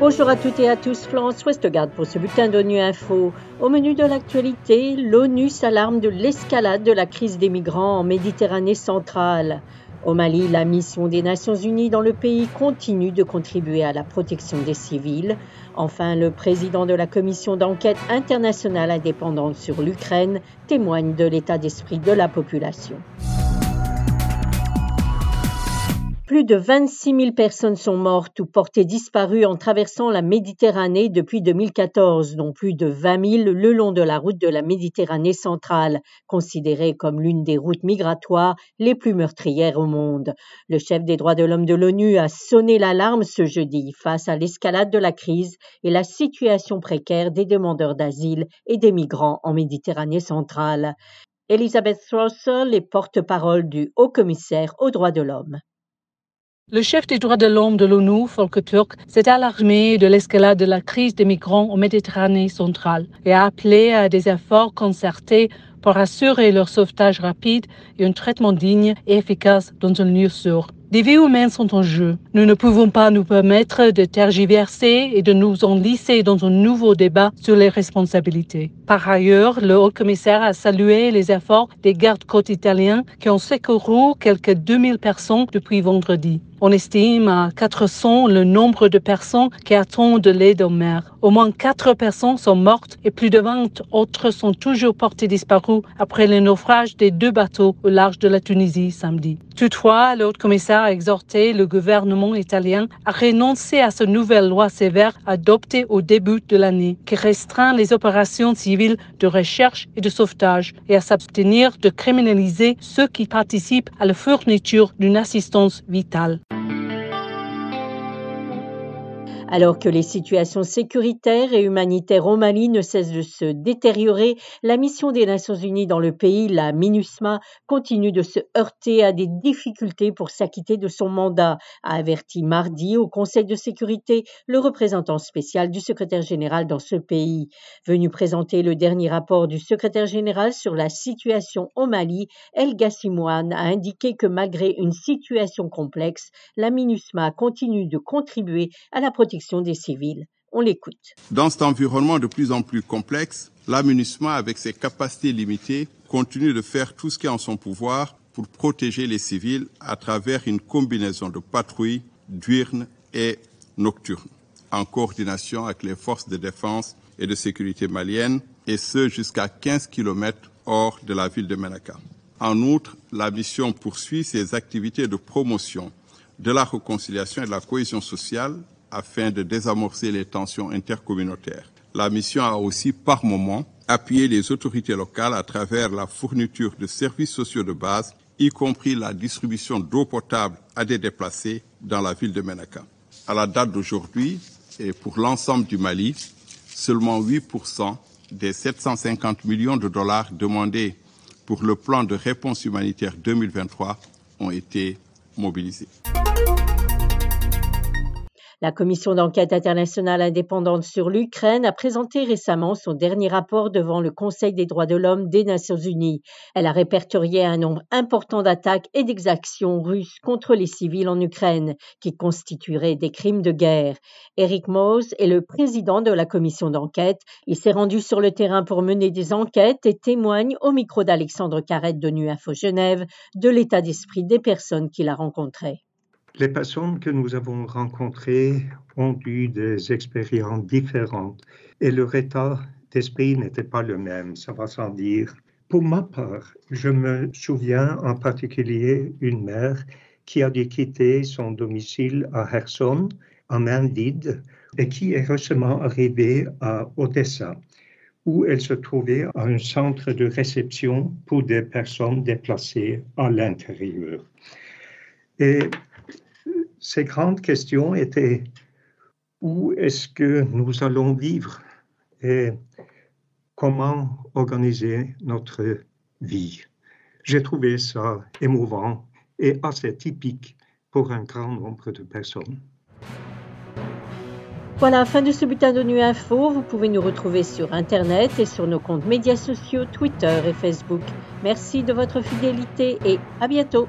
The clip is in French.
Bonjour à toutes et à tous, Florence Westgard pour ce bulletin d'ONU Info. Au menu de l'actualité, l'ONU s'alarme de l'escalade de la crise des migrants en Méditerranée centrale. Au Mali, la mission des Nations Unies dans le pays continue de contribuer à la protection des civils. Enfin, le président de la commission d'enquête internationale indépendante sur l'Ukraine témoigne de l'état d'esprit de la population. Plus de 26 000 personnes sont mortes ou portées disparues en traversant la Méditerranée depuis 2014, dont plus de 20 000 le long de la route de la Méditerranée centrale, considérée comme l'une des routes migratoires les plus meurtrières au monde. Le chef des droits de l'homme de l'ONU a sonné l'alarme ce jeudi face à l'escalade de la crise et la situation précaire des demandeurs d'asile et des migrants en Méditerranée centrale. Elisabeth Russell est porte-parole du Haut Commissaire aux droits de l'homme. Le chef des droits de l'homme de l'ONU, Volker Turk, s'est alarmé de l'escalade de la crise des migrants en Méditerranée centrale et a appelé à des efforts concertés pour assurer leur sauvetage rapide et un traitement digne et efficace dans un lieu sûr. Des vies humaines sont en jeu. Nous ne pouvons pas nous permettre de tergiverser et de nous enlisser dans un nouveau débat sur les responsabilités. Par ailleurs, le haut commissaire a salué les efforts des gardes-côtes italiens qui ont secouru quelques 2000 personnes depuis vendredi. On estime à 400 le nombre de personnes qui attendent de l'aide en mer. Au moins 4 personnes sont mortes et plus de 20 autres sont toujours portées disparues après le naufrage des deux bateaux au large de la Tunisie samedi. Toutefois, le haut commissaire a exhorté le gouvernement italien à renoncer à cette nouvelle loi sévère adoptée au début de l'année qui restreint les opérations civiles de recherche et de sauvetage et à s'abstenir de criminaliser ceux qui participent à la fourniture d'une assistance vitale. Alors que les situations sécuritaires et humanitaires au Mali ne cessent de se détériorer, la mission des Nations Unies dans le pays, la MINUSMA, continue de se heurter à des difficultés pour s'acquitter de son mandat, a averti mardi au Conseil de sécurité le représentant spécial du secrétaire général dans ce pays. Venu présenter le dernier rapport du secrétaire général sur la situation au Mali, El Gassimouane a indiqué que malgré une situation complexe, la MINUSMA continue de contribuer à la protection des civils. On l'écoute. Dans cet environnement de plus en plus complexe, l'aménagement, avec ses capacités limitées, continue de faire tout ce qui est en son pouvoir pour protéger les civils à travers une combinaison de patrouilles diurnes et nocturnes, en coordination avec les forces de défense et de sécurité maliennes, et ce jusqu'à 15 km hors de la ville de Menaka. En outre, la mission poursuit ses activités de promotion de la réconciliation et de la cohésion sociale afin de désamorcer les tensions intercommunautaires. La mission a aussi par moment appuyé les autorités locales à travers la fourniture de services sociaux de base, y compris la distribution d'eau potable à des déplacés dans la ville de Menaka. À la date d'aujourd'hui, et pour l'ensemble du Mali, seulement 8% des 750 millions de dollars demandés pour le plan de réponse humanitaire 2023 ont été mobilisés. La commission d'enquête internationale indépendante sur l'Ukraine a présenté récemment son dernier rapport devant le Conseil des droits de l'homme des Nations Unies. Elle a répertorié un nombre important d'attaques et d'exactions russes contre les civils en Ukraine, qui constitueraient des crimes de guerre. Eric Mose est le président de la commission d'enquête. Il s'est rendu sur le terrain pour mener des enquêtes et témoigne au micro d'Alexandre Carrette de NUINFO Genève de l'état d'esprit des personnes qu'il a rencontrées. Les personnes que nous avons rencontrées ont eu des expériences différentes et leur état d'esprit n'était pas le même, ça va sans dire. Pour ma part, je me souviens en particulier une mère qui a dû quitter son domicile à Kherson, en main vide, et qui est récemment arrivée à Odessa, où elle se trouvait à un centre de réception pour des personnes déplacées à l'intérieur. Et ces grandes questions étaient où est-ce que nous allons vivre et comment organiser notre vie? J'ai trouvé ça émouvant et assez typique pour un grand nombre de personnes. Voilà, fin de ce bulletin de nuit info. Vous pouvez nous retrouver sur Internet et sur nos comptes médias sociaux, Twitter et Facebook. Merci de votre fidélité et à bientôt.